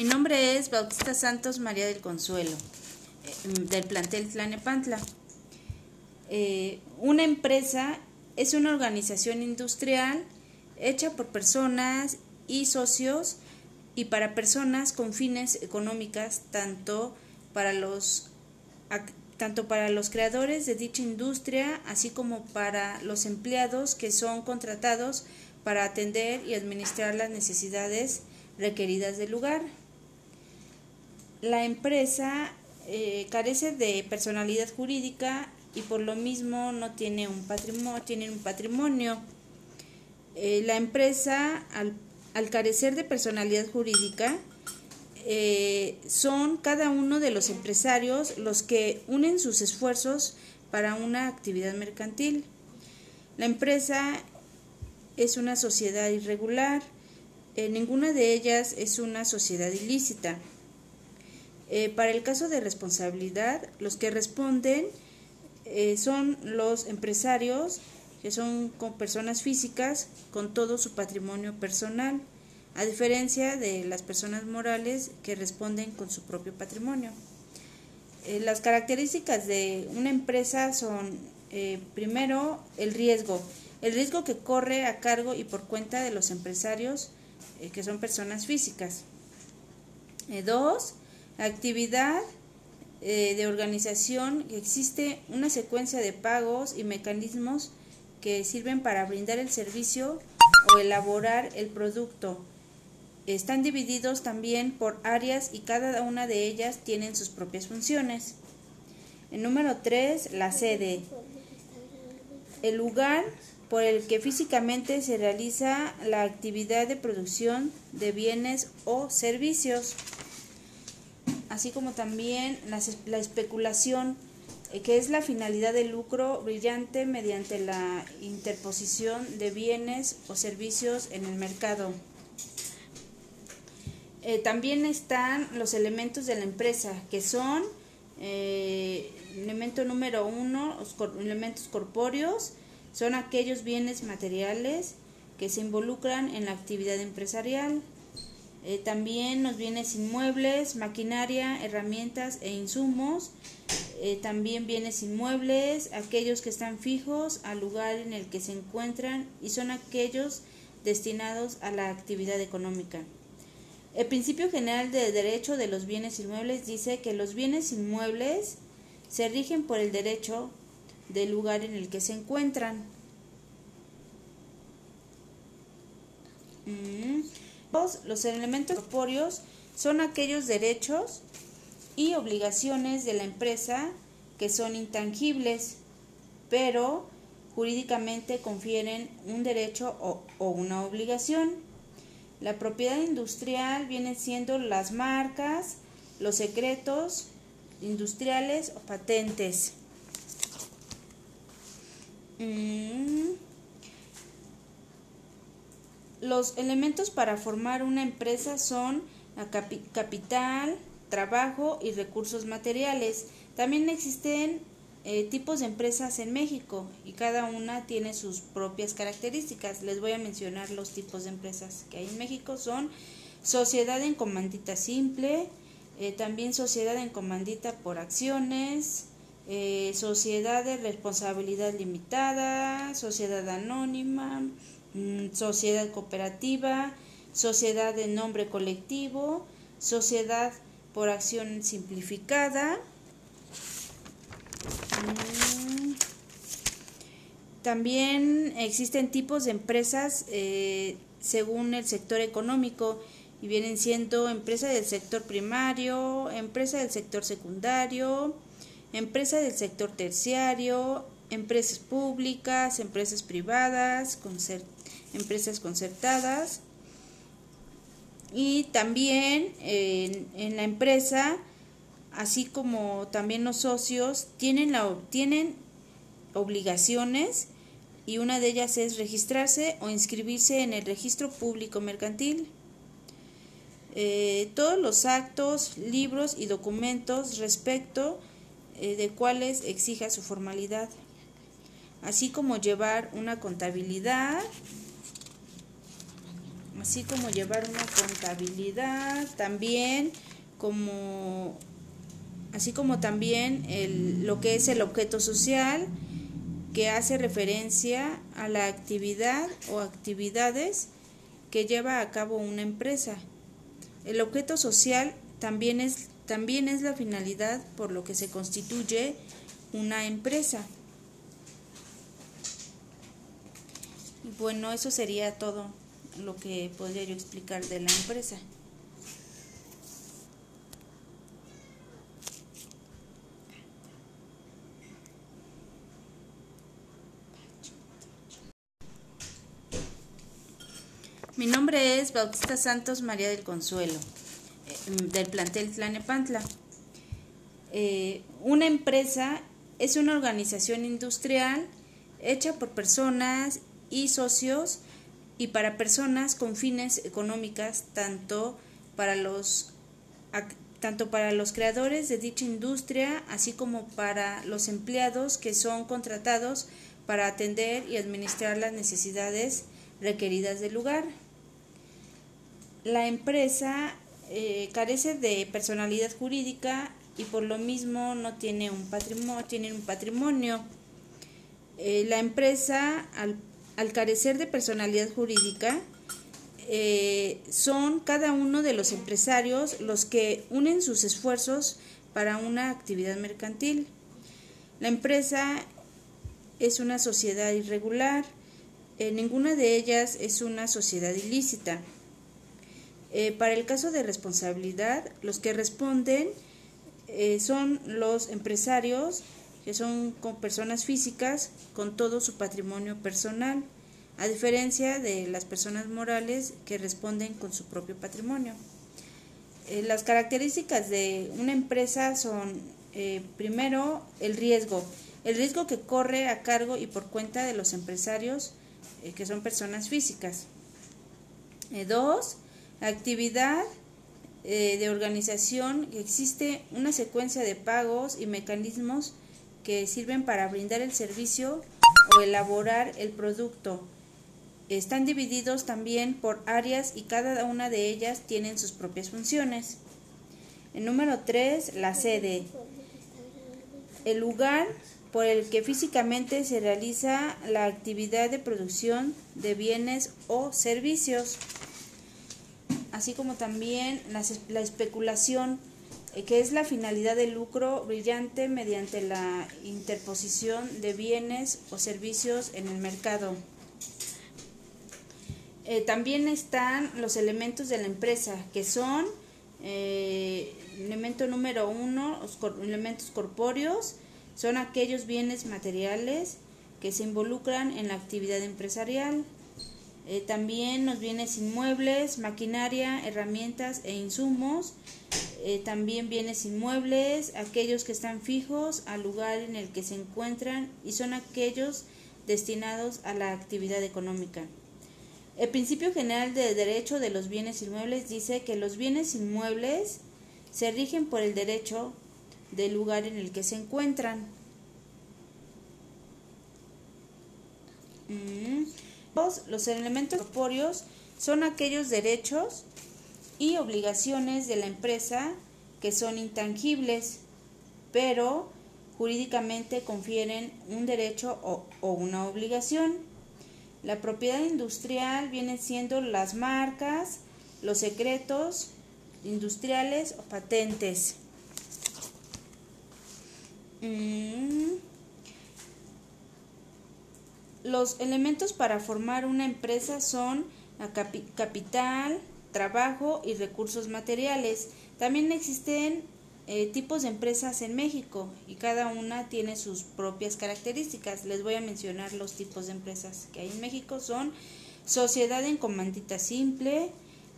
Mi nombre es Bautista Santos María del Consuelo, eh, del plantel Tlanepantla. Eh, una empresa es una organización industrial hecha por personas y socios y para personas con fines económicas tanto para los tanto para los creadores de dicha industria así como para los empleados que son contratados para atender y administrar las necesidades requeridas del lugar. La empresa eh, carece de personalidad jurídica y por lo mismo no tiene un patrimonio. Tiene un patrimonio. Eh, la empresa, al, carecer de personalidad jurídica, eh, son cada uno de los empresarios los que unen sus esfuerzos para una actividad mercantil. La empresa es una sociedad irregular, ninguna de ellas es una sociedad ilícita. Eh, para el caso de responsabilidad, los que responden eh, son los empresarios, que son personas físicas con todo su patrimonio personal, a diferencia de las personas morales que responden con su propio patrimonio. las características de una empresa son, primero, el riesgo el riesgo que corre a cargo y por cuenta de los empresarios eh, que son personas físicas. Eh, dos, actividad eh, de organización. Existe una secuencia de pagos y mecanismos que sirven para brindar el servicio o elaborar el producto. Están divididos también por áreas y cada una de ellas tienen sus propias funciones. El número 3, la sede. El lugar por el que físicamente se realiza la actividad de producción de bienes o servicios, así como también la, especulación, eh, que es la finalidad de lucro brillante mediante la interposición de bienes o servicios en el mercado. Eh, también están los elementos de la empresa, que son eh, elemento número uno, los elementos corpóreos, son aquellos bienes materiales que se involucran en la actividad empresarial. Eh, también los bienes inmuebles, maquinaria, herramientas e insumos. Eh, también bienes inmuebles, aquellos que están fijos al lugar en el que se encuentran y son aquellos destinados a la actividad económica. El principio general de derecho de los bienes inmuebles dice que los bienes inmuebles se rigen por el derecho del lugar en el que se encuentran. Mm. Los elementos corpóreos son aquellos derechos y obligaciones de la empresa que son intangibles, pero jurídicamente confieren un derecho o, una obligación. La propiedad industrial viene siendo las marcas, los secretos industriales o patentes. Mm. Los elementos para formar una empresa son capital, trabajo y recursos materiales. También existen eh, tipos de empresas en México y cada una tiene sus propias características. Les voy a mencionar los tipos de empresas que hay en México. Son sociedad en comandita simple, eh, también sociedad en comandita por acciones, eh, sociedad de responsabilidad limitada, sociedad anónima, sociedad cooperativa, sociedad de nombre colectivo, sociedad por acción simplificada. Mm, también existen tipos de empresas eh, según el sector económico y vienen siendo empresa del sector primario, empresa del sector secundario, empresas del sector terciario, empresas públicas, empresas privadas, empresas concertadas. Y también en, la empresa, así como también los socios, tienen, la, tienen obligaciones y una de ellas es registrarse o inscribirse en el registro público mercantil. Eh, todos los actos, libros y documentos respecto eh, de cuales exija su formalidad, así como llevar una contabilidad así como llevar una contabilidad, también como así como también el, lo que es el objeto social que hace referencia a la actividad o actividades que lleva a cabo una empresa. El objeto social también es, también es la finalidad por lo que se constituye una empresa. Bueno, eso sería todo lo que podría yo explicar de la empresa. Mi nombre es Bautista Santos María del Consuelo, eh, del plantel Tlanepantla. Eh, una empresa es una organización industrial hecha por personas y socios y para personas con fines económicas tanto para los tanto para los creadores de dicha industria así como para los empleados que son contratados para atender y administrar las necesidades requeridas del lugar. La empresa eh, carece de personalidad jurídica y por lo mismo no tiene un patrimonio, tiene un patrimonio. Eh, la empresa al al carecer de personalidad jurídica, eh, son cada uno de los empresarios los que unen sus esfuerzos para una actividad mercantil. La empresa es una sociedad irregular, eh, ninguna de ellas es una sociedad ilícita. Eh, para el caso de responsabilidad, los que responden son los empresarios que son con personas físicas con todo su patrimonio personal, a diferencia de las personas morales que responden con su propio patrimonio. Eh, las características de una empresa son, eh, primero, el riesgo, el riesgo que corre a cargo y por cuenta de los empresarios eh, que son personas físicas. dos, actividad de organización, existe una secuencia de pagos y mecanismos que sirven para brindar el servicio o elaborar el producto. Están divididos también por áreas y cada una de ellas tienen sus propias funciones. El número 3, la sede. El lugar por el que físicamente se realiza la actividad de producción de bienes o servicios, así como también la especulación que es la finalidad del lucro brillante mediante la interposición de bienes o servicios en el mercado. Eh, también están los elementos de la empresa, que son eh, elemento número uno, los elementos corpóreos, son aquellos bienes materiales que se involucran en la actividad empresarial. Eh, también los bienes inmuebles, maquinaria, herramientas e insumos. Eh, también bienes inmuebles, aquellos que están fijos al lugar en el que se encuentran y son aquellos destinados a la actividad económica. El principio general de derecho de los bienes inmuebles dice que los bienes inmuebles se rigen por el derecho del lugar en el que se encuentran. Mm. Los elementos corpóreos son aquellos derechos y obligaciones de la empresa que son intangibles, pero jurídicamente confieren un derecho o, una obligación. La propiedad industrial viene siendo las marcas, los secretos industriales o patentes. Mm. Los elementos para formar una empresa son capital, trabajo y recursos materiales. También existen eh, tipos de empresas en México y cada una tiene sus propias características. Les voy a mencionar los tipos de empresas que hay en México. Son sociedad en comandita simple,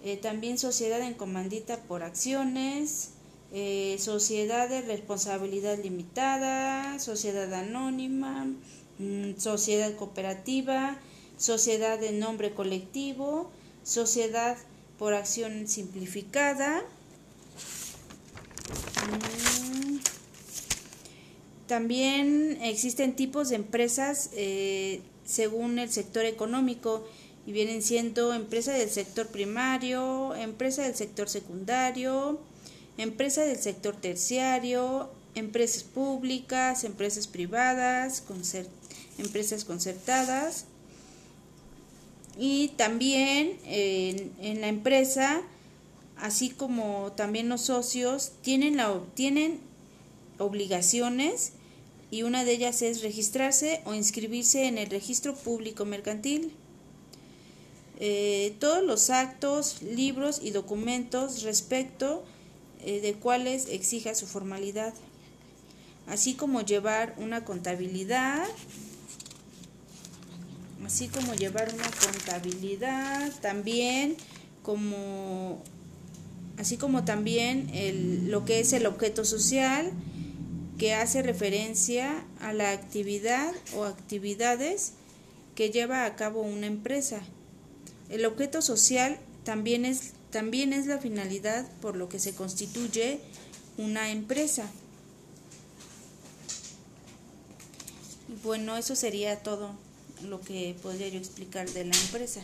eh, también sociedad en comandita por acciones, eh, sociedad de responsabilidad limitada, sociedad anónima, sociedad cooperativa, sociedad de nombre colectivo, sociedad por acción simplificada. Mm, también existen tipos de empresas eh, según el sector económico y vienen siendo empresa del sector primario, empresa del sector secundario, empresa del sector terciario, empresas públicas, empresas privadas, empresas concertadas y también en, la empresa, así como también los socios, tienen, la, tienen obligaciones y una de ellas es registrarse o inscribirse en el registro público mercantil. Eh, todos los actos, libros y documentos respecto eh, de cuales exija su formalidad, así como llevar una contabilidad, así como llevar una contabilidad, también como así como también el, lo que es el objeto social que hace referencia a la actividad o actividades que lleva a cabo una empresa. El objeto social también es, también es la finalidad por lo que se constituye una empresa. Bueno, eso sería todo lo que podría yo explicar de la empresa.